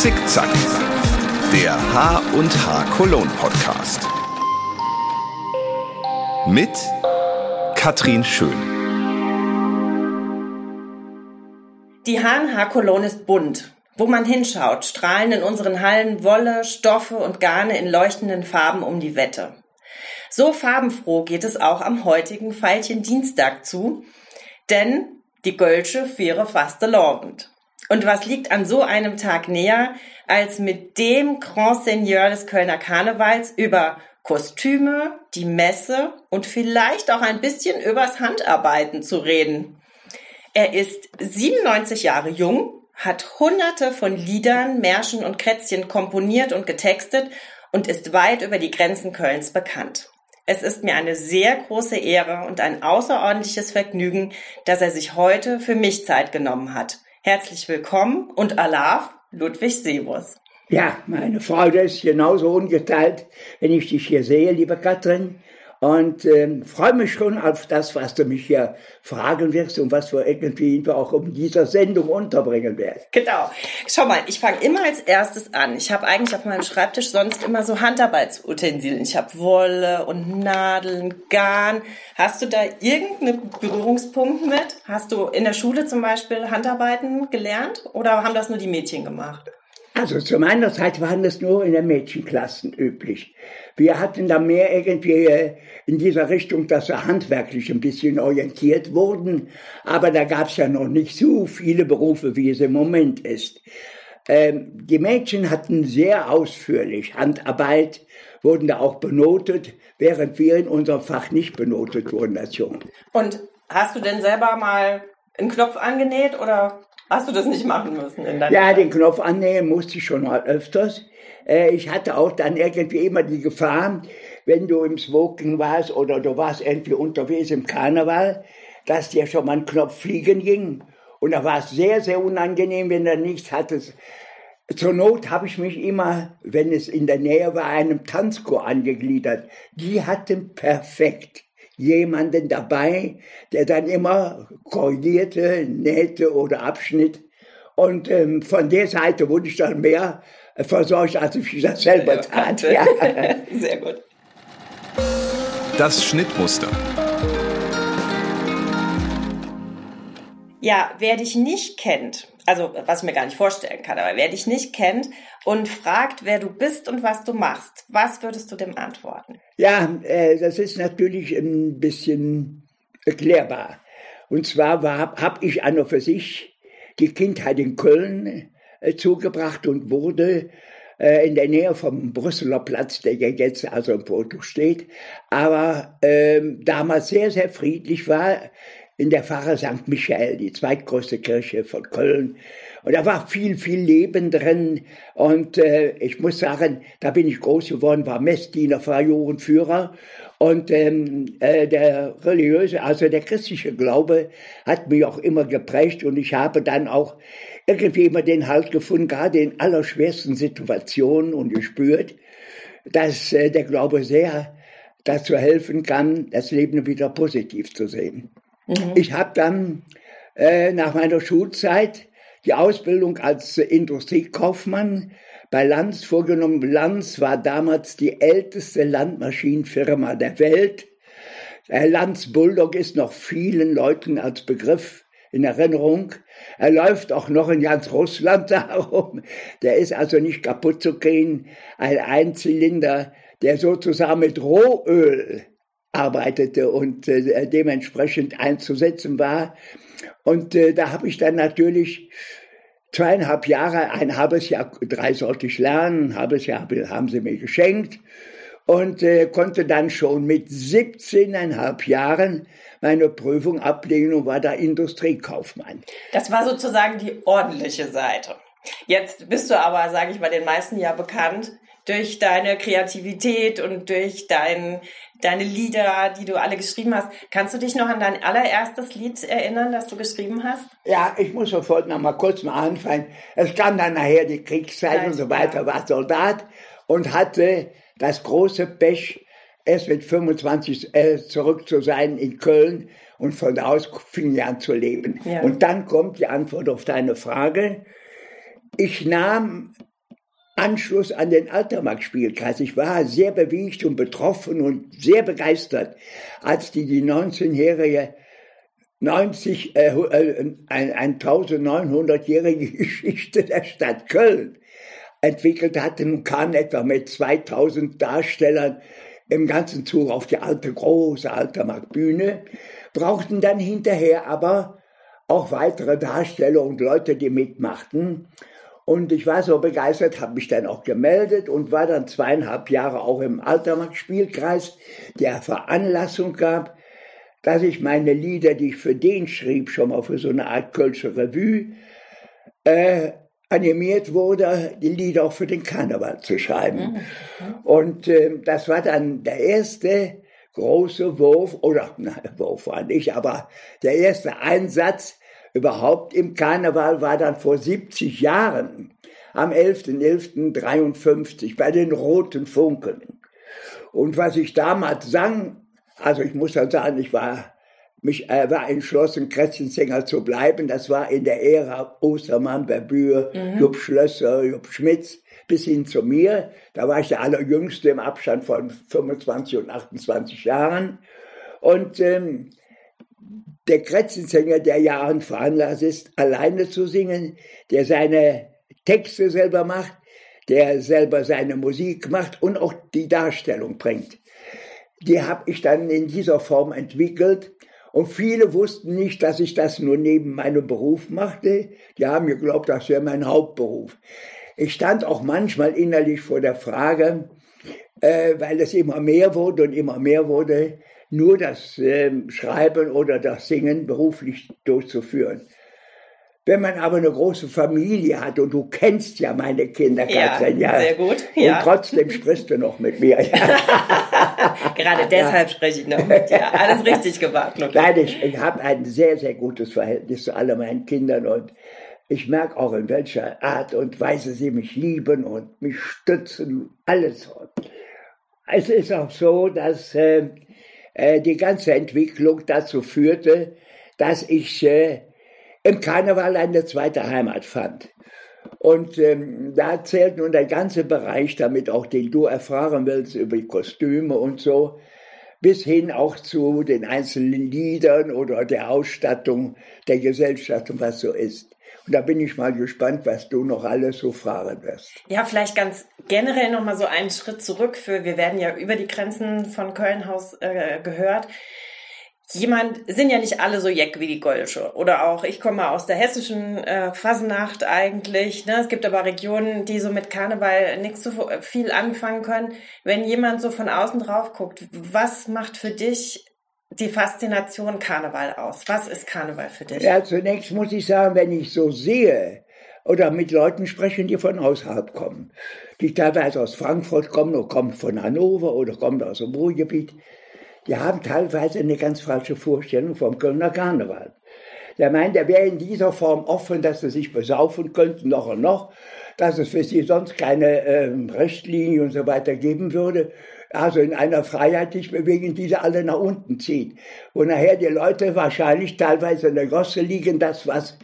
Zickzack, der H und H Cologne Podcast. Mit Katrin Schön. Die H&H Cologne ist bunt. Wo man hinschaut, strahlen in unseren Hallen Wolle, Stoffe und Garne in leuchtenden Farben um die Wette. So farbenfroh geht es auch am heutigen Veilchen Dienstag zu, denn die Gölsche Fähre Fastelovend. Und was liegt an so einem Tag näher, als mit dem Grand Seigneur des Kölner Karnevals über Kostüme, die Messe und vielleicht auch ein bisschen übers Handarbeiten zu reden. Er ist 97 Jahre jung, hat hunderte von Liedern, Märschen und Krätzchen komponiert und getextet und ist weit über die Grenzen Kölns bekannt. Es ist mir eine sehr große Ehre und ein außerordentliches Vergnügen, dass er sich heute für mich Zeit genommen hat. Herzlich willkommen und Alaf, Ludwig Sebus. Ja, meine Freude ist genauso ungeteilt, wenn ich dich hier sehe, liebe Katrin und ähm, freue mich schon auf das, was du mich hier fragen wirst und was wir irgendwie auch in dieser Sendung unterbringen werden. Genau. Schau mal, ich fange immer als erstes an. Ich habe eigentlich auf meinem Schreibtisch sonst immer so Handarbeitsutensilien. Ich habe Wolle und Nadeln, Garn. Hast du da irgendeinen Berührungspunkt mit? Hast du in der Schule zum Beispiel Handarbeiten gelernt oder haben das nur die Mädchen gemacht? Also zu meiner Zeit waren das nur in den Mädchenklassen üblich. Wir hatten da mehr irgendwie äh, in dieser Richtung, dass wir handwerklich ein bisschen orientiert wurden. Aber da gab es ja noch nicht so viele Berufe, wie es im Moment ist. Ähm, die Mädchen hatten sehr ausführlich Handarbeit, wurden da auch benotet, während wir in unserem Fach nicht benotet wurden als Jungen. Und hast du denn selber mal einen Knopf angenäht oder Hast du das nicht machen müssen Ja, den Knopf annähen musste ich schon mal öfters. Äh, ich hatte auch dann irgendwie immer die Gefahr, wenn du im Smoking warst oder du warst irgendwie unterwegs im Karneval, dass dir schon mal ein Knopf fliegen ging. Und da war es sehr, sehr unangenehm, wenn du nichts hattest. Zur Not habe ich mich immer, wenn es in der Nähe war, einem Tanzchor angegliedert. Die hatten perfekt jemanden dabei, der dann immer korrigierte, nähte oder abschnitt. Und ähm, von der Seite wurde ich dann mehr versorgt, als ich das selber tat. Ja. Sehr gut. Das Schnittmuster. Ja, wer dich nicht kennt, also was ich mir gar nicht vorstellen kann, aber wer dich nicht kennt und fragt, wer du bist und was du machst, was würdest du dem antworten? Ja, äh, das ist natürlich ein bisschen erklärbar. Und zwar habe ich an und für sich die Kindheit in Köln äh, zugebracht und wurde äh, in der Nähe vom Brüsseler Platz, der ja jetzt also im Foto steht, aber ähm, damals sehr, sehr friedlich war, in der Pfarre St. Michael, die zweitgrößte Kirche von Köln. Und da war viel, viel Leben drin. Und äh, ich muss sagen, da bin ich groß geworden, war Messdiener, Fajorenführer. Und ähm, äh, der religiöse, also der christliche Glaube hat mich auch immer geprägt. Und ich habe dann auch irgendwie immer den Halt gefunden, gerade in allerschwersten Situationen und gespürt, dass äh, der Glaube sehr dazu helfen kann, das Leben wieder positiv zu sehen. Mhm. Ich habe dann äh, nach meiner Schulzeit die Ausbildung als Industriekaufmann bei Lanz vorgenommen. Lanz war damals die älteste Landmaschinenfirma der Welt. Der Lanz Bulldog ist noch vielen Leuten als Begriff in Erinnerung. Er läuft auch noch in ganz Russland darum. Der ist also nicht kaputt zu kriegen. Ein Einzylinder, der sozusagen mit Rohöl arbeitete und äh, dementsprechend einzusetzen war. Und äh, da habe ich dann natürlich zweieinhalb Jahre, ein halbes Jahr, drei sollte ich lernen, ein halbes Jahr haben sie mir geschenkt und äh, konnte dann schon mit 17,5 Jahren meine Prüfung ablegen und war da Industriekaufmann. Das war sozusagen die ordentliche Seite. Jetzt bist du aber, sage ich mal, den meisten ja bekannt durch deine Kreativität und durch dein, deine Lieder, die du alle geschrieben hast. Kannst du dich noch an dein allererstes Lied erinnern, das du geschrieben hast? Ja, ich muss sofort noch mal kurz mal anfangen. Es kam dann nachher die Kriegszeit Zeit, und so weiter, ja. war Soldat und hatte das große Pech, erst mit 25 äh, zurück zu sein in Köln und von da aus fing ich an zu leben. Ja. Und dann kommt die Antwort auf deine Frage. Ich nahm Anschluss an den Altermarkt-Spielkreis. Ich war sehr bewegt und betroffen und sehr begeistert, als die die 19-jährige 90, äh, äh, ein, 1900-jährige Geschichte der Stadt Köln entwickelt hatten und kam etwa mit 2000 Darstellern im ganzen Zug auf die alte, große Altermarktbühne, brauchten dann hinterher aber auch weitere Darsteller und Leute, die mitmachten. Und ich war so begeistert, habe mich dann auch gemeldet und war dann zweieinhalb Jahre auch im Altermarkt-Spielkreis, der Veranlassung gab, dass ich meine Lieder, die ich für den schrieb, schon mal für so eine Art Kölsche Revue, äh, animiert wurde, die Lieder auch für den Karneval zu schreiben. Und äh, das war dann der erste große Wurf, oder nein, Wurf war nicht, aber der erste Einsatz überhaupt im Karneval war dann vor 70 Jahren, am 11.11.53 bei den Roten Funken. Und was ich damals sang, also ich muss dann sagen, ich war mich äh, war entschlossen, Kretzensänger zu bleiben. Das war in der Ära Ostermann, Berbür, mhm. Jupp Schlösser, Jupp Schmitz, bis hin zu mir. Da war ich der Allerjüngste im Abstand von 25 und 28 Jahren. Und ähm, der Kretzensänger, der Jahren veranlasst ist, alleine zu singen, der seine Texte selber macht, der selber seine Musik macht und auch die Darstellung bringt. Die habe ich dann in dieser Form entwickelt und viele wussten nicht, dass ich das nur neben meinem Beruf machte. Die haben geglaubt, das wäre mein Hauptberuf. Ich stand auch manchmal innerlich vor der Frage, äh, weil es immer mehr wurde und immer mehr wurde, nur das äh, Schreiben oder das Singen beruflich durchzuführen. Wenn man aber eine große Familie hat und du kennst ja meine Kinder, Katrin, ja, sehr gut. Ja. Und trotzdem sprichst du noch mit mir. Gerade deshalb ja. spreche ich noch mit dir. Alles richtig gemacht. Nein, ich, ich habe ein sehr, sehr gutes Verhältnis zu all meinen Kindern und ich merke auch, in welcher Art und Weise sie mich lieben und mich stützen, alles. Es ist auch so, dass äh, äh, die ganze Entwicklung dazu führte, dass ich äh, im Karneval eine zweite Heimat fand. Und ähm, da zählt nun der ganze Bereich, damit auch den du erfahren willst über die Kostüme und so, bis hin auch zu den einzelnen Liedern oder der Ausstattung der Gesellschaft und was so ist. Und da bin ich mal gespannt, was du noch alles so fahren wirst. Ja, vielleicht ganz generell noch mal so einen Schritt zurück für, wir werden ja über die Grenzen von Kölnhaus äh, gehört jemand, sind ja nicht alle so jeck wie die Golsche. Oder auch, ich komme aus der hessischen äh, Fasnacht eigentlich. Ne? Es gibt aber Regionen, die so mit Karneval nichts so viel anfangen können. Wenn jemand so von außen drauf guckt, was macht für dich die Faszination Karneval aus? Was ist Karneval für dich? Ja, zunächst muss ich sagen, wenn ich so sehe oder mit Leuten spreche, die von außerhalb kommen, die teilweise aus Frankfurt kommen oder kommen von Hannover oder kommen aus dem Ruhrgebiet, die haben teilweise eine ganz falsche Vorstellung vom Kölner Karneval. Der meint, er wäre in dieser Form offen, dass sie sich besaufen könnten, noch und noch, dass es für sie sonst keine äh, Richtlinie und so weiter geben würde. Also in einer Freiheitlich-Bewegung, die sie alle nach unten zieht. Wo nachher die Leute wahrscheinlich teilweise in der Gosse liegen, das, was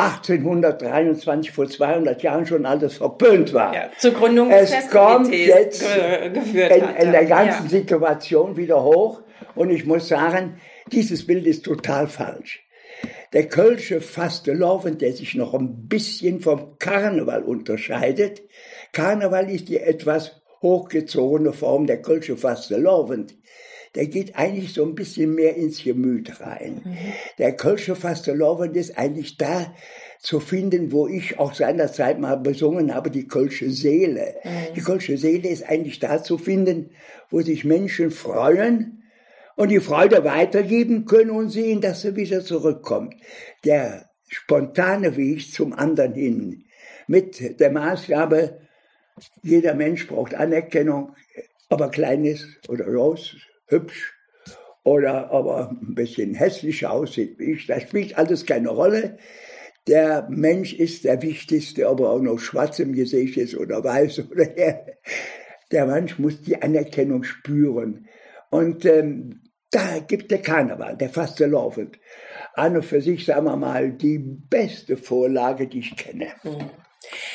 1823 vor 200 Jahren schon alles verpönt war. Ja, zur Gründung des Es kommt jetzt geführt in, in der ganzen ja. Situation wieder hoch und ich muss sagen, dieses Bild ist total falsch. Der Kölsche Fasteloven, der sich noch ein bisschen vom Karneval unterscheidet, Karneval ist die etwas hochgezogene Form der Kölsche Fasteloven der geht eigentlich so ein bisschen mehr ins Gemüt rein. Mhm. Der Kölsche Fasteloven ist eigentlich da zu finden, wo ich auch seinerzeit mal besungen habe, die Kölsche Seele. Mhm. Die Kölsche Seele ist eigentlich da zu finden, wo sich Menschen freuen und die Freude weitergeben können und sehen, dass sie wieder zurückkommt. Der spontane Weg zum anderen hin. Mit der Maßgabe, jeder Mensch braucht Anerkennung, aber kleines oder groß, hübsch oder aber ein bisschen hässlich aussieht wie ich, das spielt alles keine Rolle. Der Mensch ist der Wichtigste, ob er auch noch schwarz im Gesicht ist oder weiß oder der, der Mensch muss die Anerkennung spüren. Und ähm, da gibt der Karneval, der Faste laufend, an und für sich, sagen wir mal, die beste Vorlage, die ich kenne. Mhm.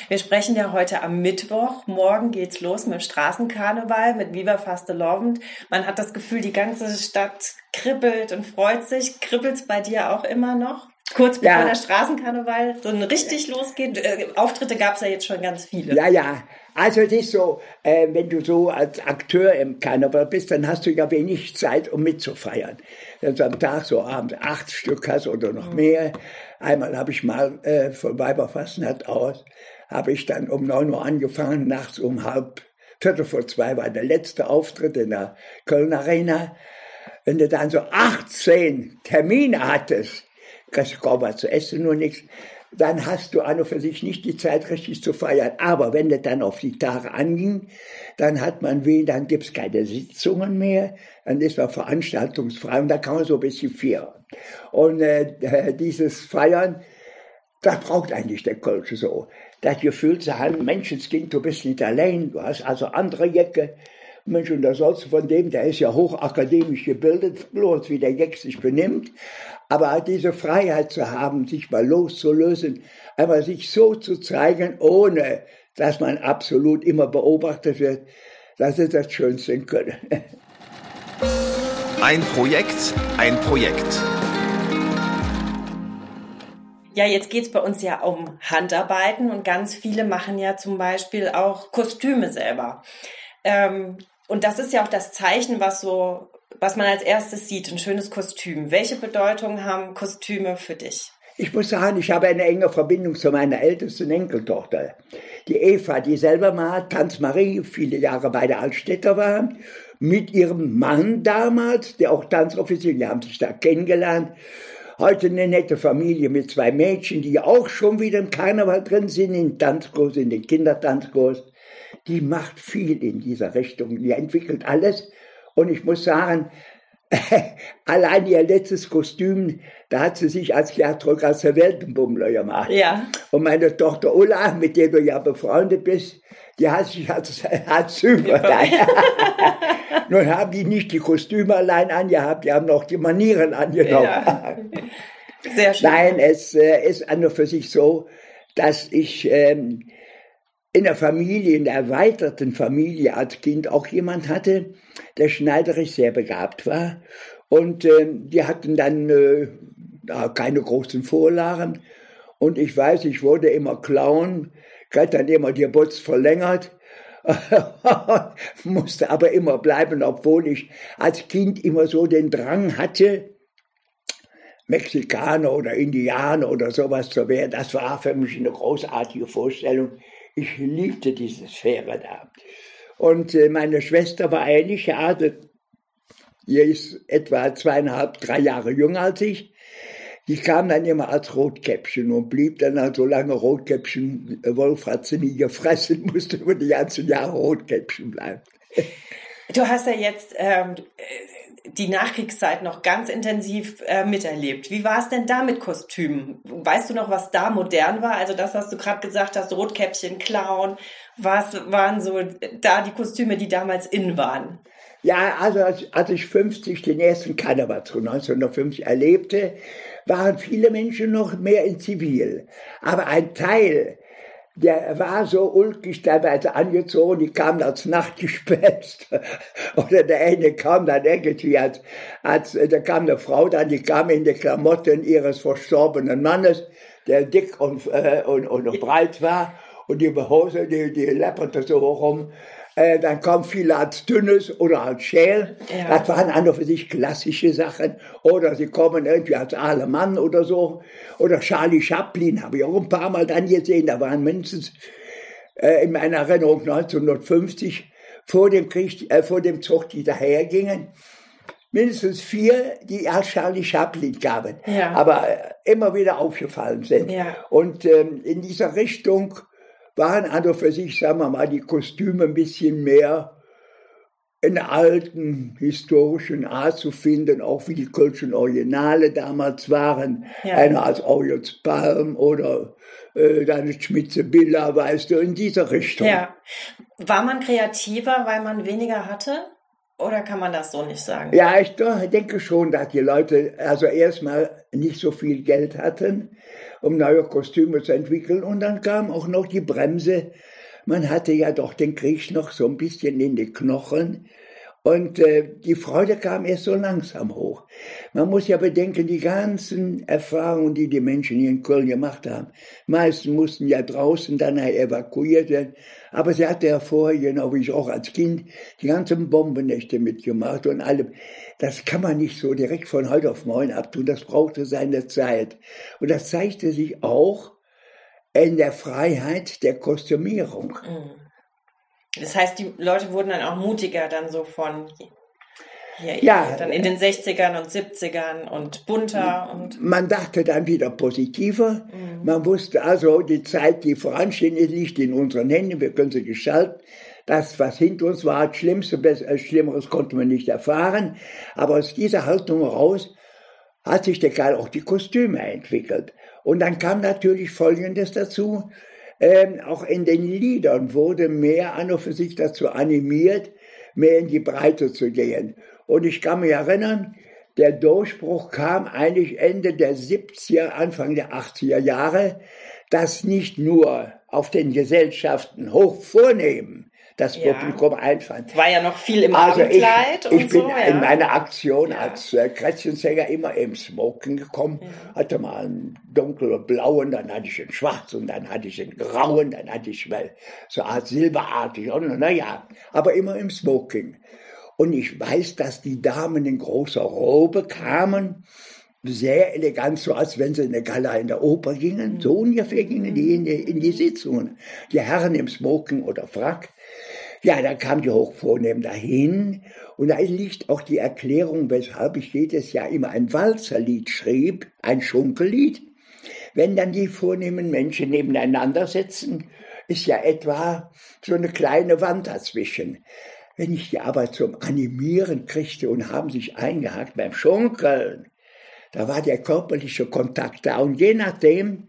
Wir sprechen ja heute am Mittwoch. Morgen geht's los mit Straßenkarneval, mit Viva Fastelovend. Man hat das Gefühl, die ganze Stadt kribbelt und freut sich. Kribbelt's bei dir auch immer noch? Kurz bevor ja. der Straßenkarneval so richtig losgeht. Äh, Auftritte gab's ja jetzt schon ganz viele. Ja, ja. Also es ist so, äh, wenn du so als Akteur im Karneval bist, dann hast du ja wenig Zeit, um mitzufeiern. Wenn du am Tag so abends acht Stück hast oder noch mhm. mehr. Einmal habe ich mal äh, von Weiberfastnacht aus, habe ich dann um neun Uhr angefangen, nachts um halb, viertel vor zwei war der letzte Auftritt in der Köln Arena. Wenn du dann so 18 Termine hattest, kriegst du kaum was zu essen, nur nichts, dann hast du an und für sich nicht die Zeit, richtig zu feiern. Aber wenn das dann auf die Tage anging, dann hat man weh, dann gibt's keine Sitzungen mehr, dann ist man veranstaltungsfrei und da kann man so ein bisschen feiern. Und äh, dieses Feiern, das braucht eigentlich der Kölsche so. Das Gefühl zu haben, Menschenskind, du bist nicht allein, du hast also andere Jacke. Mensch, und da sollst du von dem, der ist ja hochakademisch gebildet, bloß wie der Jeck sich benimmt. Aber diese Freiheit zu haben, sich mal loszulösen, einmal sich so zu zeigen, ohne dass man absolut immer beobachtet wird, das ist das Schönste in Köln. Ein Projekt, ein Projekt. Ja, jetzt geht's bei uns ja um Handarbeiten und ganz viele machen ja zum Beispiel auch Kostüme selber. Ähm, und das ist ja auch das Zeichen, was so was man als erstes sieht, ein schönes Kostüm. Welche Bedeutung haben Kostüme für dich? Ich muss sagen, ich habe eine enge Verbindung zu meiner ältesten Enkeltochter. Die Eva, die selber mal Tanz Marie viele Jahre bei der Altstädter war, mit ihrem Mann damals, der auch Tanzoffizier, die haben sich da kennengelernt. Heute eine nette Familie mit zwei Mädchen, die auch schon wieder im Karneval drin sind, in Tanzkurs, in den Kindertanzkurs. Die macht viel in dieser Richtung. Die entwickelt alles und ich muss sagen, allein ihr letztes Kostüm, da hat sie sich als Gertrud der Weltenbummler gemacht. Ja. Und meine Tochter Ulla, mit der du ja befreundet bist, die hat sich als, als Züberlein. Nun haben die nicht die Kostüme allein angehabt, die haben noch die Manieren angenommen. Ja. Sehr schön. Nein, es äh, ist an und für sich so, dass ich ähm, in der Familie, in der erweiterten Familie als Kind auch jemand hatte, der schneiderisch sehr begabt war. Und äh, die hatten dann äh, keine großen Vorlagen. Und ich weiß, ich wurde immer Clown, krieg dann immer die Butz verlängert, musste aber immer bleiben, obwohl ich als Kind immer so den Drang hatte, Mexikaner oder Indianer oder sowas zu werden. Das war für mich eine großartige Vorstellung. Ich liebte diese Sphäre da. Und äh, meine Schwester war ähnlich geartet. Die ist etwa zweieinhalb, drei Jahre jünger als ich. Die kam dann immer als Rotkäppchen und blieb dann halt so lange Rotkäppchen. Wolf hat sie nie gefressen, musste über die ganzen Jahre Rotkäppchen bleiben. Du hast ja jetzt ähm, die Nachkriegszeit noch ganz intensiv äh, miterlebt. Wie war es denn da mit Kostümen? Weißt du noch, was da modern war? Also das, was du gerade gesagt hast, Rotkäppchen, Clown. Was waren so da die Kostüme, die damals in waren? Ja, also als, als ich 50 den ersten Karneval zu 1950 erlebte, waren viele Menschen noch mehr in Zivil. Aber ein Teil der war so ulkig teilweise angezogen, die kamen als Nachtgespenst. Oder der eine kam dann irgendwie als, als, da kam eine Frau dann, die kam in die Klamotten ihres verstorbenen Mannes, der dick und, äh, und, und breit war. Und die Hose, die, die läpperte so rum. Äh, dann kam viel als Dünnes oder als Schäl. Ja. Das waren an und für sich klassische Sachen. Oder sie kommen irgendwie als Alemann oder so. Oder Charlie Chaplin habe ich auch ein paar Mal dann gesehen. Da waren mindestens äh, in meiner Erinnerung 1950 vor dem Krieg, äh, vor dem Zug, die dahergingen, mindestens vier, die als Charlie Chaplin gaben, ja. aber äh, immer wieder aufgefallen sind. Ja. Und ähm, in dieser Richtung waren an und für sich, sagen wir mal, die Kostüme ein bisschen mehr in der alten historischen Art zu finden, auch wie die Kölschen Originale damals waren. Ja. Einer als Aujels Palm oder äh, deine Schmitze Billa, weißt du, in dieser Richtung. Ja. War man kreativer, weil man weniger hatte? Oder kann man das so nicht sagen? Ja, ich denke schon, dass die Leute also erstmal nicht so viel Geld hatten, um neue Kostüme zu entwickeln. Und dann kam auch noch die Bremse. Man hatte ja doch den Krieg noch so ein bisschen in die Knochen. Und äh, die Freude kam erst so langsam hoch. Man muss ja bedenken, die ganzen Erfahrungen, die die Menschen hier in Köln gemacht haben. Meisten mussten ja draußen dann evakuiert werden. Aber sie hatte ja vorher, genau wie ich auch als Kind, die ganzen Bombennächte mitgemacht und allem. Das kann man nicht so direkt von heute auf morgen abtun. Das brauchte seine Zeit. Und das zeigte sich auch in der Freiheit der Kostümierung. Mhm. Das heißt, die Leute wurden dann auch mutiger dann so von ja, ja, dann in den 60ern und 70ern und bunter und. Man dachte dann wieder positiver. Mhm. Man wusste also, die Zeit, die voransteht, liegt in unseren Händen. Wir können sie gestalten. Das, was hinter uns war, das Schlimmste, Besseres, Schlimmeres konnte man nicht erfahren. Aber aus dieser Haltung heraus hat sich der Kerl auch die Kostüme entwickelt. Und dann kam natürlich Folgendes dazu. Ähm, auch in den Liedern wurde mehr an und für sich dazu animiert, mehr in die Breite zu gehen. Und ich kann mich erinnern, der Durchbruch kam eigentlich Ende der 70er, Anfang der 80er Jahre, dass nicht nur auf den Gesellschaften hoch vornehmen das ja. Publikum einfand. War ja noch viel im also Abendkleid ich, und ich bin ja. in meiner Aktion ja. als äh, immer im Smoking gekommen, hatte mal einen dunkelblauen, dann hatte ich einen schwarzen, und dann hatte ich einen grauen, dann hatte ich mal so eine Art silberartig, und naja, aber immer im Smoking. Und ich weiß, dass die Damen in großer Robe kamen, sehr elegant, so als wenn sie in eine Gala in der Oper gingen. So ungefähr gingen die in die, in die Sitzungen. Die Herren im Smoking oder Frack. Ja, da kam die Hochvornehm dahin und da liegt auch die Erklärung, weshalb ich jedes Jahr immer ein Walzerlied schrieb, ein Schunkellied. Wenn dann die vornehmen Menschen nebeneinander sitzen, ist ja etwa so eine kleine Wand dazwischen. Wenn ich die aber zum Animieren kriegte und haben sich eingehakt beim Schunkeln, da war der körperliche Kontakt da. Und je nachdem,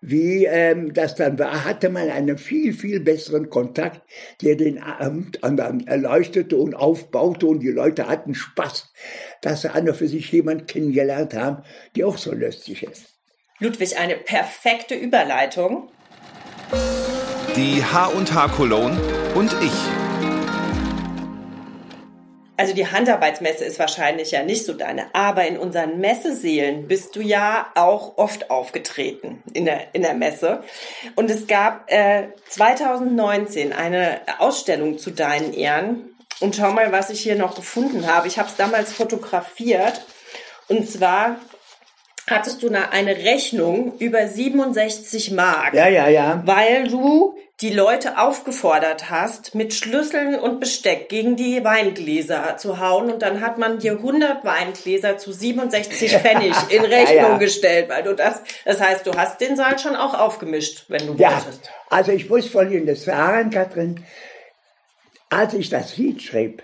wie ähm, das dann war, hatte man einen viel, viel besseren Kontakt, der den Abend dann erleuchtete und aufbaute und die Leute hatten Spaß, dass sie an und für sich jemand kennengelernt haben, die auch so lustig ist. Ludwig, eine perfekte Überleitung. Die H&H Cologne und ich. Also die Handarbeitsmesse ist wahrscheinlich ja nicht so deine, aber in unseren Messeseelen bist du ja auch oft aufgetreten in der, in der Messe. Und es gab äh, 2019 eine Ausstellung zu deinen Ehren. Und schau mal, was ich hier noch gefunden habe. Ich habe es damals fotografiert. Und zwar hattest du eine Rechnung über 67 Mark. Ja, ja, ja. Weil du die Leute aufgefordert hast, mit Schlüsseln und Besteck gegen die Weingläser zu hauen und dann hat man dir 100 Weingläser zu 67 Pfennig in Rechnung ja, ja. gestellt, weil du das, das heißt, du hast den Saal schon auch aufgemischt, wenn du ja, wolltest. Also ich muss Folgendes sagen, Katrin, als ich das Lied schrieb,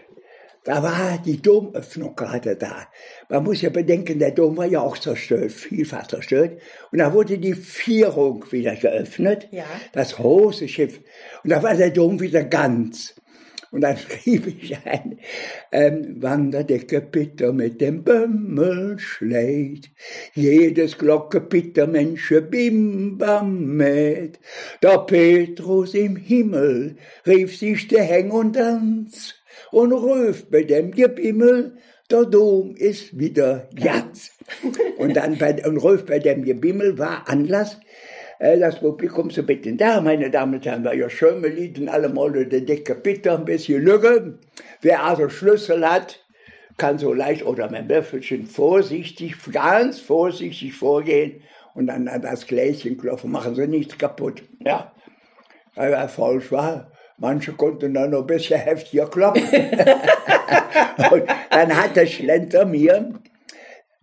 da war die Domöffnung gerade da. Man muss ja bedenken, der Dom war ja auch zerstört, vielfach zerstört. Und da wurde die Vierung wieder geöffnet, ja. das große Schiff. Und da war der Dom wieder ganz. Und dann schrieb ich ein, ähm, wandert der Kapiter mit dem Bömmel schlägt, jedes Glockepitter Mensche bim bam mit. Der Petrus im Himmel rief sich der Häng und Tanz und ruft bei dem Gebimmel, der Dom ist wieder ganz. und dann bei, und ruft bei dem Gebimmel war Anlass, äh, das Publikum zu bitten. Da, meine Damen und Herren, war ja schön, wir lieten alle mal der dicke Bitter ein bisschen Lücke. Wer also Schlüssel hat, kann so leicht oder mein Löffelchen vorsichtig, ganz vorsichtig vorgehen und dann an das Gläschen klopfen, machen sie nichts kaputt. Ja, weil er falsch war. Manche konnten dann noch ein bisschen heftiger kloppen. und dann hat der Schlenter mir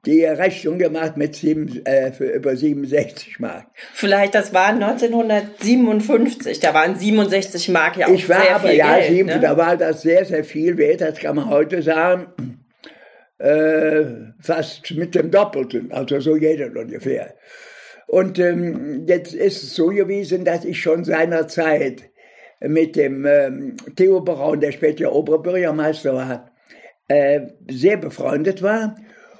die Rechnung gemacht mit sieben, äh, für über 67 Mark. Vielleicht, das war 1957, da waren 67 Mark ja auch Ich war sehr aber, viel ja, Geld, sieben, ne? da war das sehr, sehr viel wert, das kann man heute sagen. Äh, fast mit dem Doppelten, also so jeder ungefähr. Und ähm, jetzt ist es so gewesen, dass ich schon seinerzeit mit dem ähm, Theo Braun, der später Oberbürgermeister war, äh, sehr befreundet war.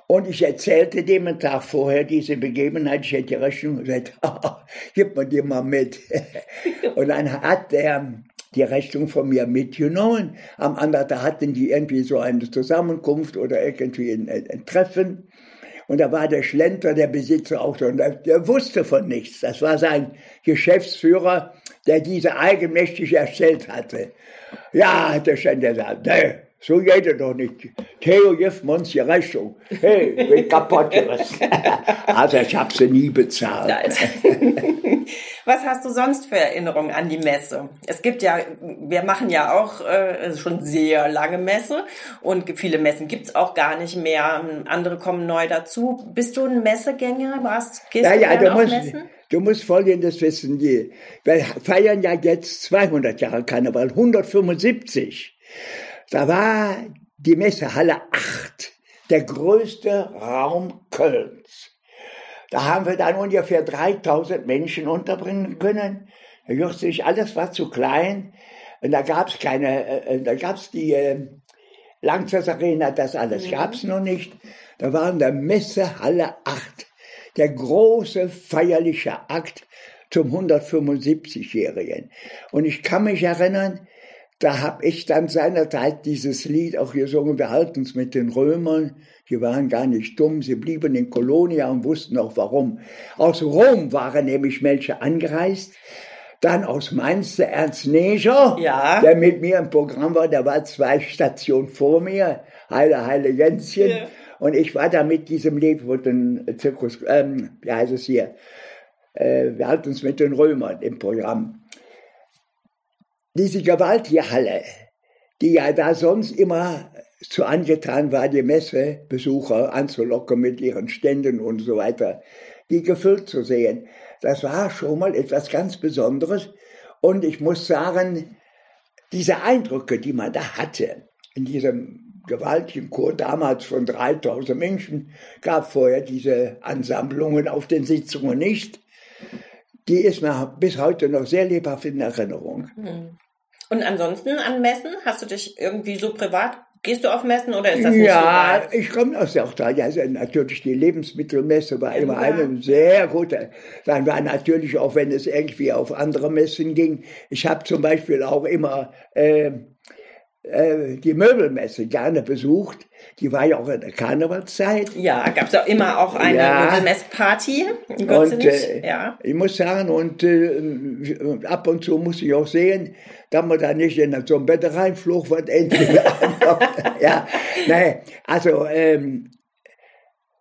Und ich erzählte dem einen Tag vorher diese Begebenheit. Ich hätte die Rechnung gesagt, oh, gib mir die mal mit. und dann hat er die Rechnung von mir mitgenommen. Am anderen Tag hatten die irgendwie so eine Zusammenkunft oder irgendwie ein, ein Treffen. Und da war der Schlenter, der Besitzer auch und der, der, wusste von nichts. Das war sein Geschäftsführer, der diese eigenmächtig erstellt hatte. Ja, hat der Schlenter gesagt, nee, so geht er doch nicht. Theo uns die Rechnung. Hey, bin kaputt Also ich habe sie nie bezahlt. Was hast du sonst für Erinnerungen an die Messe? Es gibt ja, wir machen ja auch äh, schon sehr lange Messe und viele Messen gibt's auch gar nicht mehr. Andere kommen neu dazu. Bist du ein Messegänger? Was, gehst ja, du ja, du musst, Messen? Du musst Folgendes wissen. Wir feiern ja jetzt 200 Jahre Karneval, 175. Da war die Messehalle 8, der größte Raum Kölns. Da haben wir dann ungefähr 3000 Menschen unterbringen können. Da sich, alles war zu klein. Und da gab es keine, äh, äh, da gab es die äh, Langzeit Arena, das alles mhm. gab es noch nicht. Da war in der Messehalle 8 der große feierliche Akt zum 175-Jährigen. Und ich kann mich erinnern, da habe ich dann seinerzeit dieses Lied auch gesungen, wir halten es mit den Römern, die waren gar nicht dumm, sie blieben in Kolonia und wussten auch warum. Aus Rom waren nämlich Melche angereist, dann aus Mainz der Ernst Neger, ja. der mit mir im Programm war, der war zwei Stationen vor mir, Heile, Heile Jänzchen. Ja. Und ich war da mit diesem Lebwurten-Zirkus, ähm, wie heißt es hier, äh, wir halten uns mit den Römern im Programm. Diese gewaltige Halle, die ja da sonst immer zu angetan war, die Messebesucher anzulocken mit ihren Ständen und so weiter, die gefüllt zu sehen. Das war schon mal etwas ganz Besonderes. Und ich muss sagen, diese Eindrücke, die man da hatte, in diesem gewaltigen Chor, damals von 3000 Menschen, gab vorher diese Ansammlungen auf den Sitzungen nicht, die ist mir bis heute noch sehr lebhaft in Erinnerung. Hm. Und ansonsten an Messen, hast du dich irgendwie so privat Gehst du auf Messen oder ist das nicht ja, so Ja, ich komme aus der Australien. Also natürlich die Lebensmittelmesse war immer ja. eine sehr gute. Dann war natürlich auch, wenn es irgendwie auf andere Messen ging. Ich habe zum Beispiel auch immer äh, äh, die Möbelmesse gerne besucht. Die war ja auch in der Karnevalszeit. Ja, gab es auch immer auch eine ja. Möbelmessparty. Und äh, ja. ich muss sagen, und äh, ab und zu muss ich auch sehen, dass man da nicht in so ein Bett reinflog, was endlich Ja, nein, also ähm,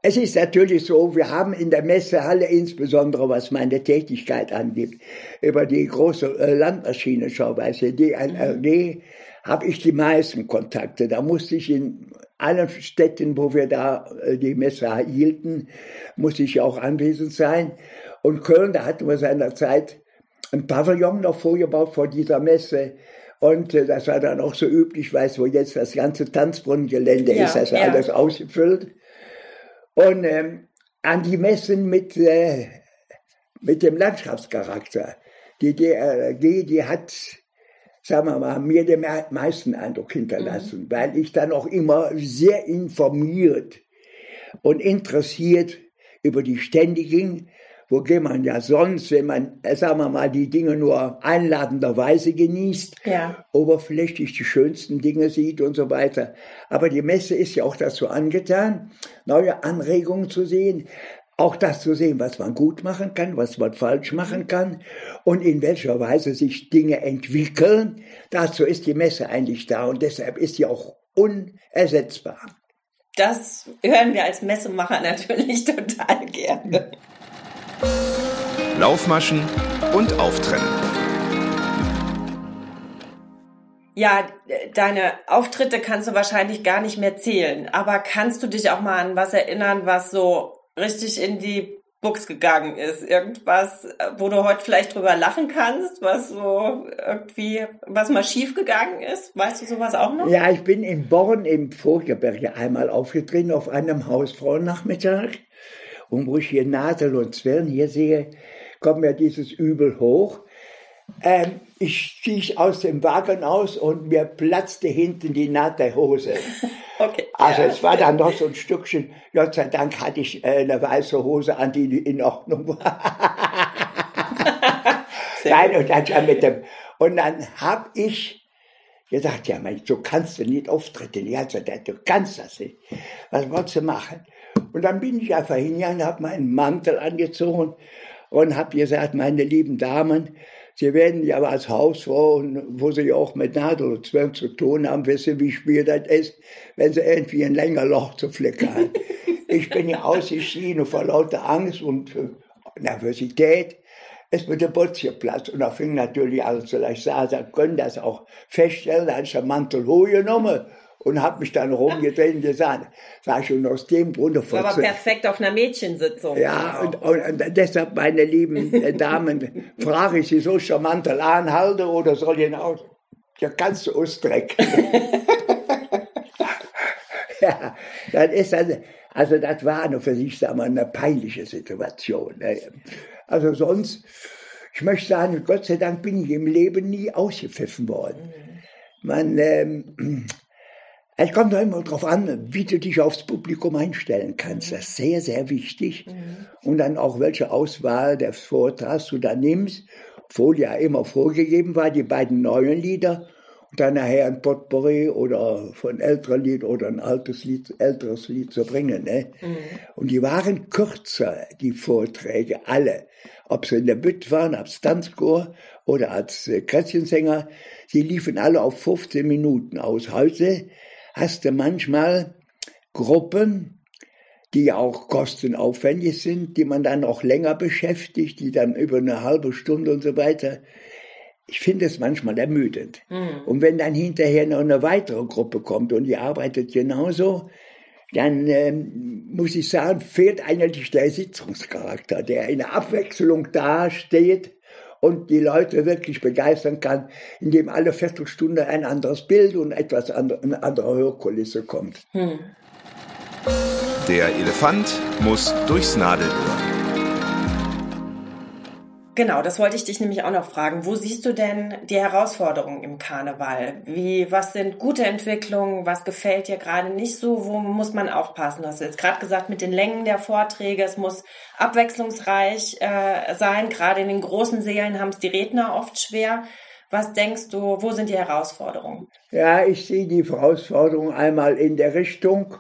es ist natürlich so, wir haben in der Messehalle insbesondere, was meine Tätigkeit angeht, über die große äh, Landmaschinenschau, weißt du, DNRG, habe ich die meisten Kontakte. Da musste ich in allen Städten, wo wir da äh, die Messe hielten, musste ich auch anwesend sein. Und Köln, da hatten wir seinerzeit ein Pavillon noch vorgebaut vor dieser Messe. Und äh, das war dann auch so üblich, weißt wo jetzt das ganze Tanzbrunnengelände ja, ist, das ja. alles ausgefüllt. Und ähm, an die Messen mit, äh, mit dem Landschaftscharakter. Die DRG, die hat sagen wir mal, mir den meisten Eindruck hinterlassen, mhm. weil ich dann auch immer sehr informiert und interessiert über die Stände ging. Wo geht man ja sonst, wenn man, äh, sagen wir mal, die Dinge nur einladenderweise genießt, ja. oberflächlich die schönsten Dinge sieht und so weiter. Aber die Messe ist ja auch dazu angetan, neue Anregungen zu sehen, auch das zu sehen, was man gut machen kann, was man falsch machen kann und in welcher Weise sich Dinge entwickeln. Dazu ist die Messe eigentlich da und deshalb ist sie auch unersetzbar. Das hören wir als Messemacher natürlich total gerne. Laufmaschen und Auftrennen. Ja, deine Auftritte kannst du wahrscheinlich gar nicht mehr zählen, aber kannst du dich auch mal an was erinnern, was so richtig in die Buchs gegangen ist. Irgendwas, wo du heute vielleicht drüber lachen kannst, was so irgendwie, was mal schief gegangen ist. Weißt du sowas auch noch? Ja, ich bin in Born im Vorgebirge einmal aufgetreten auf einem Hausfrauennachmittag. Und wo ich hier Nadel und Zwirn hier sehe, kommt mir dieses Übel hoch. Ähm, ich stieg aus dem Wagen aus und mir platzte hinten die Naht der Hose. Okay. Also es war dann noch so ein Stückchen, Gott sei Dank hatte ich äh, eine weiße Hose an, die in Ordnung war. Nein, und dann, mit dem, und dann habe ich gesagt, ja, mein, so kannst du nicht auftreten. Ja, so, du kannst das nicht. Was wolltest du machen? Und dann bin ich einfach hingegangen, habe meinen Mantel angezogen und habe gesagt, meine lieben Damen, Sie werden ja als Hausfrau, wo Sie auch mit Nadel und Zwirn zu tun haben, wissen, wie schwer das ist, wenn Sie irgendwie ein länger Loch zu flicken haben. ich bin ja ausgeschieden vor lauter Angst und äh, Nervosität ist mir der Butz geplatzt. Und da fing natürlich an zu leicht sagen, Sie können das auch feststellen, da ist der Mantel hochgenommen und habe mich dann rumgedreht und gesagt, sag ich, und aus dem Grunde War aber perfekt auf einer Mädchensitzung. Ja, und, und, und, deshalb, meine lieben äh, Damen, frage ich Sie so charmant anhalte oder soll ich auch der ganze Ostdreck? ja, das ist also, also das war nur für sich, sagen wir, eine peinliche Situation. Ne? Also sonst, ich möchte sagen, Gott sei Dank bin ich im Leben nie ausgepfiffen worden. Man, ähm, es kommt doch immer darauf an, wie du dich aufs Publikum einstellen kannst. Das ist sehr, sehr wichtig. Mhm. Und dann auch, welche Auswahl des Vortrags du da nimmst. Obwohl ja immer vorgegeben war, die beiden neuen Lieder und dann nachher ein Potpourri oder von älteren Lied oder ein altes Lied, älteres Lied zu bringen. Ne? Mhm. Und die waren kürzer, die Vorträge, alle. Ob sie in der Bütt waren, als Tanzchor oder als äh, Kätzchensänger. Sie liefen alle auf 15 Minuten aus. Heute hast du manchmal Gruppen, die auch kostenaufwendig sind, die man dann auch länger beschäftigt, die dann über eine halbe Stunde und so weiter. Ich finde es manchmal ermüdend. Mhm. Und wenn dann hinterher noch eine weitere Gruppe kommt und die arbeitet genauso, dann ähm, muss ich sagen, fehlt eigentlich der Sitzungscharakter, der in der Abwechslung dasteht und die Leute wirklich begeistern kann, indem alle Viertelstunde ein anderes Bild und etwas andere, eine andere Hörkulisse kommt. Hm. Der Elefant muss durchs Nadelöhr. Genau, das wollte ich dich nämlich auch noch fragen. Wo siehst du denn die Herausforderungen im Karneval? Wie, was sind gute Entwicklungen? Was gefällt dir gerade nicht so? Wo muss man aufpassen? Du hast jetzt gerade gesagt, mit den Längen der Vorträge, es muss abwechslungsreich äh, sein. Gerade in den großen Seelen haben es die Redner oft schwer. Was denkst du, wo sind die Herausforderungen? Ja, ich sehe die Herausforderung einmal in der Richtung,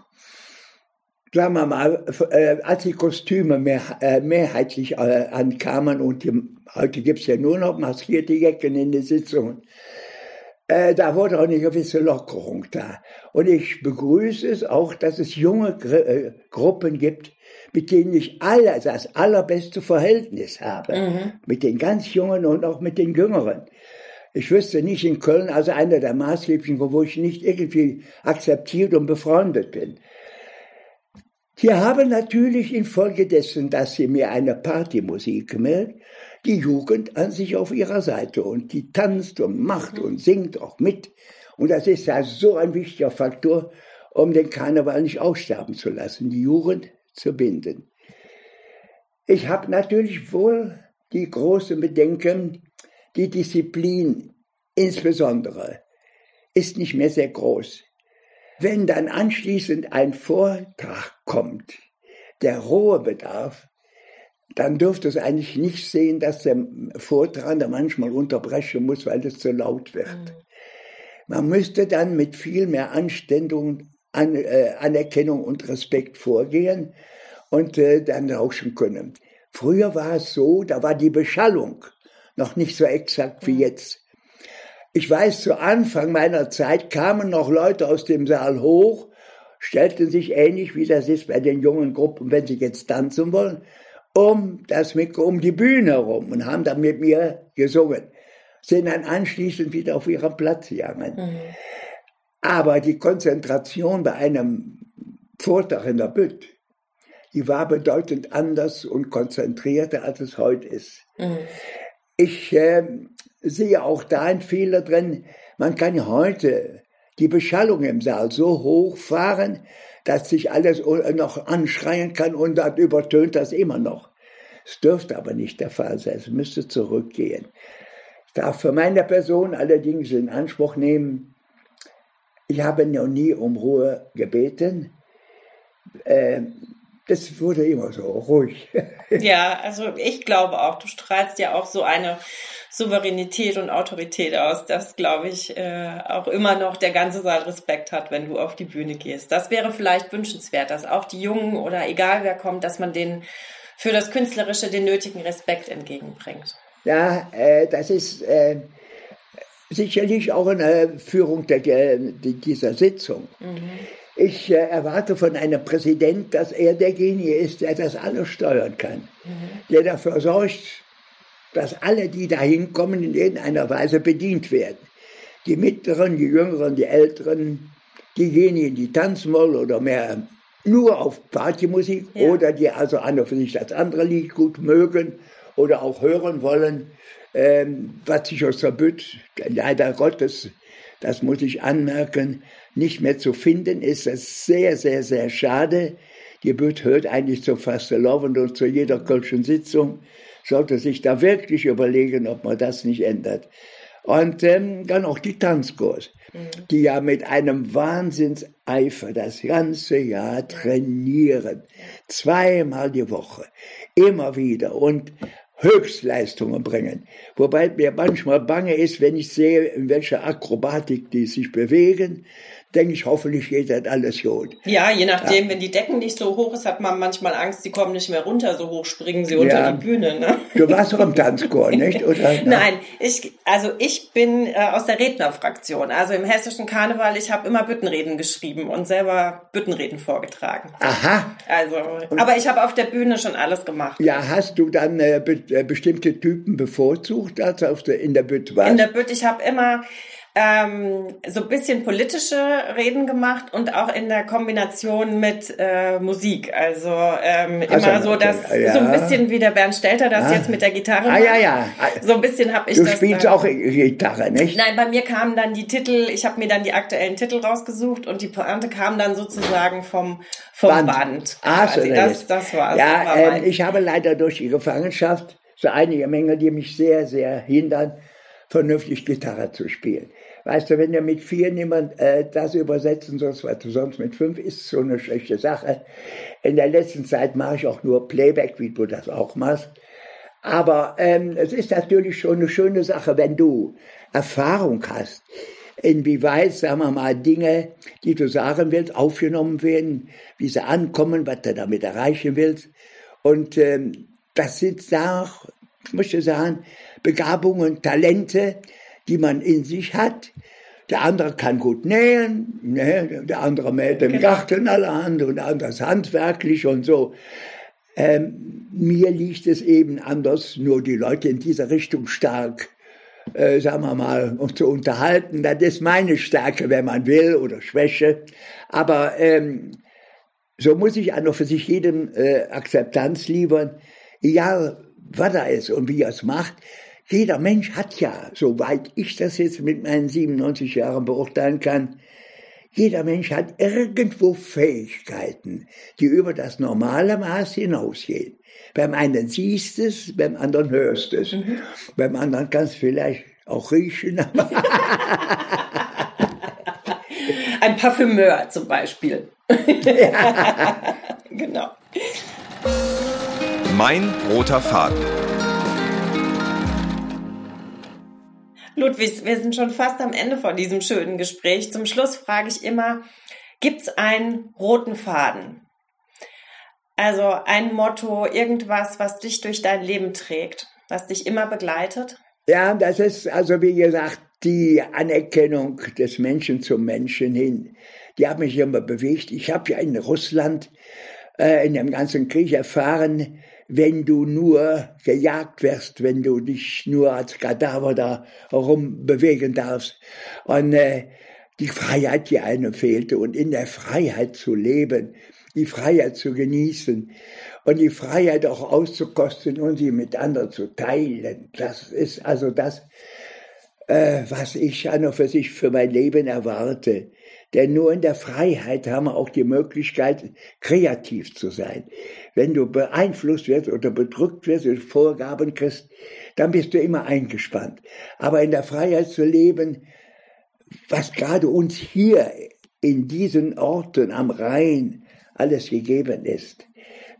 sagen wir mal, äh, als die Kostüme mehr, äh, mehrheitlich äh, ankamen und die, heute gibt es ja nur noch maskierte Jecken in den Sitzungen, da wurde auch eine gewisse Lockerung da. Und ich begrüße es auch, dass es junge Gruppen gibt, mit denen ich alle, das allerbeste Verhältnis habe. Mhm. Mit den ganz Jungen und auch mit den Jüngeren. Ich wüsste nicht in Köln, also einer der maßgeblichen, wo ich nicht irgendwie akzeptiert und befreundet bin. Die haben natürlich infolgedessen, dass sie mir eine Partymusik merkt, die Jugend an sich auf ihrer Seite und die tanzt und macht und singt auch mit. Und das ist ja so ein wichtiger Faktor, um den Karneval nicht aussterben zu lassen, die Jugend zu binden. Ich habe natürlich wohl die große Bedenken, die Disziplin insbesondere ist nicht mehr sehr groß. Wenn dann anschließend ein Vortrag kommt, der rohe Bedarf, dann dürfte es eigentlich nicht sehen, dass der Vortragende manchmal unterbrechen muss, weil es zu laut wird. Mhm. Man müsste dann mit viel mehr Anständigung, An, äh, Anerkennung und Respekt vorgehen und äh, dann rauschen können. Früher war es so, da war die Beschallung noch nicht so exakt wie mhm. jetzt. Ich weiß, zu Anfang meiner Zeit kamen noch Leute aus dem Saal hoch, stellten sich ähnlich wie das ist bei den jungen Gruppen, wenn sie jetzt tanzen wollen, um das Mikro, um die Bühne herum und haben dann mit mir gesungen, sind dann anschließend wieder auf ihren Platz gegangen. Mhm. Aber die Konzentration bei einem Vortrag in der Bütt, die war bedeutend anders und konzentrierter, als es heute ist. Mhm. Ich äh, sehe auch da einen Fehler drin. Man kann heute die Beschallung im Saal so hoch fahren, dass sich alles noch anschreien kann und dann übertönt das immer noch. Es dürfte aber nicht der Fall sein, es müsste zurückgehen. Ich darf für meine Person allerdings in Anspruch nehmen, Ich habe noch nie um Ruhe gebeten. Äh, das wurde immer so ruhig. Ja, also ich glaube auch, du strahlst ja auch so eine Souveränität und Autorität aus, dass, glaube ich, äh, auch immer noch der ganze Saal Respekt hat, wenn du auf die Bühne gehst. Das wäre vielleicht wünschenswert, dass auch die Jungen oder egal wer kommt, dass man denen für das Künstlerische den nötigen Respekt entgegenbringt. Ja, äh, das ist äh, sicherlich auch eine Führung der, dieser Sitzung. Mhm. Ich äh, erwarte von einem Präsident, dass er derjenige ist, der das alles steuern kann, mhm. der dafür sorgt, dass alle, die da hinkommen, in irgendeiner Weise bedient werden. Die Mittleren, die Jüngeren, die Älteren, diejenigen, die tanzen wollen oder mehr nur auf Partymusik ja. oder die also an und für sich das andere Lied gut mögen oder auch hören wollen, ähm, was sich aus der Bütt, leider Gottes, das muss ich anmerken, nicht mehr zu finden ist. Das ist sehr, sehr, sehr schade. Die Bütt hört eigentlich zum Fastelovend und zu jeder kölschen Sitzung, sollte sich da wirklich überlegen, ob man das nicht ändert. Und ähm, dann auch die Tanzkurs, mhm. die ja mit einem Wahnsinnseifer das ganze Jahr trainieren. Zweimal die Woche. Immer wieder. Und Höchstleistungen bringen. Wobei mir manchmal bange ist, wenn ich sehe, in welcher Akrobatik die sich bewegen, denke ich, hoffentlich geht das alles gut. Ja, je nachdem, ja. wenn die Decken nicht so hoch ist, hat man manchmal Angst, die kommen nicht mehr runter, so hoch springen sie unter ja. die Bühne. Ne? Du warst doch im Tanzchor, nicht? Oder? Nein, ich, also ich bin äh, aus der Rednerfraktion. Also im hessischen Karneval, ich habe immer Büttenreden geschrieben und selber Büttenreden vorgetragen. Aha. Also, aber ich habe auf der Bühne schon alles gemacht. Ja, hast du dann äh, be äh, bestimmte Typen bevorzugt, als auf der, in der Bütt warst? In der Bütt, ich habe immer ähm, so ein bisschen politische Reden gemacht und auch in der Kombination mit äh, Musik. Also ähm, immer also, so, dass ja. so ein bisschen wie der Bernd Stelter das ah. jetzt mit der Gitarre macht. Ah, ja, ja. So ein bisschen habe ich du das. Du spielst dann, auch Gitarre, nicht? Nein, bei mir kamen dann die Titel, ich habe mir dann die aktuellen Titel rausgesucht und die Pointe kam dann sozusagen vom, vom Band. Band ah, so das, das war's. Ja, war äh, ich habe leider durch die Gefangenschaft so einige Menge, die mich sehr, sehr hindern, vernünftig Gitarre zu spielen. Weißt du, wenn du mit vier niemand äh, das übersetzen sollst, was du sonst mit fünf, ist so eine schlechte Sache. In der letzten Zeit mache ich auch nur Playback, wie du das auch machst. Aber ähm, es ist natürlich schon eine schöne Sache, wenn du Erfahrung hast, inwieweit, sagen wir mal, Dinge, die du sagen willst, aufgenommen werden, wie sie ankommen, was du damit erreichen willst. Und ähm, das sind auch, ich möchte sagen, Begabungen, Talente, die man in sich hat. Der andere kann gut nähen, ne? der andere mäht im genau. Garten allerhand und der andere ist handwerklich und so. Ähm, mir liegt es eben anders, nur die Leute in dieser Richtung stark, äh, sagen wir mal, um zu unterhalten. Das ist meine Stärke, wenn man will, oder Schwäche. Aber ähm, so muss ich auch für sich jedem äh, Akzeptanz liefern, egal was er ist und wie er es macht. Jeder Mensch hat ja, soweit ich das jetzt mit meinen 97 Jahren beurteilen kann, jeder Mensch hat irgendwo Fähigkeiten, die über das normale Maß hinausgehen. Beim einen siehst es, beim anderen hörst es. Mhm. Beim anderen kannst du vielleicht auch riechen. Ein Parfümeur zum Beispiel. Ja. genau. Mein roter Faden. Ludwig, wir sind schon fast am Ende von diesem schönen Gespräch. Zum Schluss frage ich immer, gibt es einen roten Faden? Also ein Motto, irgendwas, was dich durch dein Leben trägt, was dich immer begleitet? Ja, das ist also wie gesagt die Anerkennung des Menschen zum Menschen hin. Die hat mich immer bewegt. Ich habe ja in Russland äh, in dem ganzen Krieg erfahren, wenn du nur gejagt wirst, wenn du dich nur als Kadaver da herumbewegen darfst. Und äh, die Freiheit, die einem fehlte und in der Freiheit zu leben, die Freiheit zu genießen und die Freiheit auch auszukosten und sie mit anderen zu teilen. Das ist also das, äh, was ich an und für sich für mein Leben erwarte. Denn nur in der Freiheit haben wir auch die Möglichkeit, kreativ zu sein. Wenn du beeinflusst wirst oder bedrückt wirst und Vorgaben kriegst, dann bist du immer eingespannt. Aber in der Freiheit zu leben, was gerade uns hier in diesen Orten am Rhein alles gegeben ist.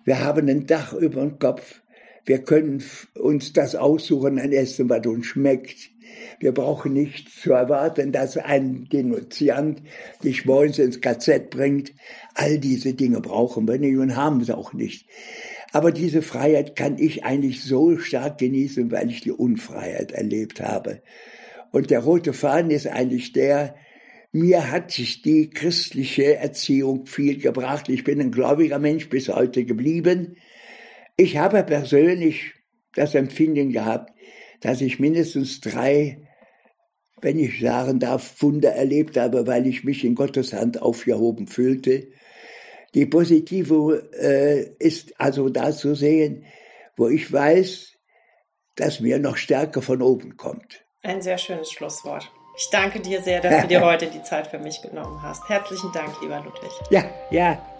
Wir haben ein Dach über dem Kopf. Wir können uns das aussuchen an Essen, was uns schmeckt. Wir brauchen nicht zu erwarten, dass ein Denunziant dich morgens ins KZ bringt. All diese Dinge brauchen wir nicht und haben sie auch nicht. Aber diese Freiheit kann ich eigentlich so stark genießen, weil ich die Unfreiheit erlebt habe. Und der rote Faden ist eigentlich der, mir hat sich die christliche Erziehung viel gebracht. Ich bin ein gläubiger Mensch bis heute geblieben. Ich habe persönlich das Empfinden gehabt, dass ich mindestens drei, wenn ich sagen darf, Wunder erlebt habe, weil ich mich in Gottes Hand aufgehoben fühlte. Die positive äh, ist also da zu sehen, wo ich weiß, dass mir noch Stärke von oben kommt. Ein sehr schönes Schlusswort. Ich danke dir sehr, dass du dir heute die Zeit für mich genommen hast. Herzlichen Dank, lieber Ludwig. Ja, ja,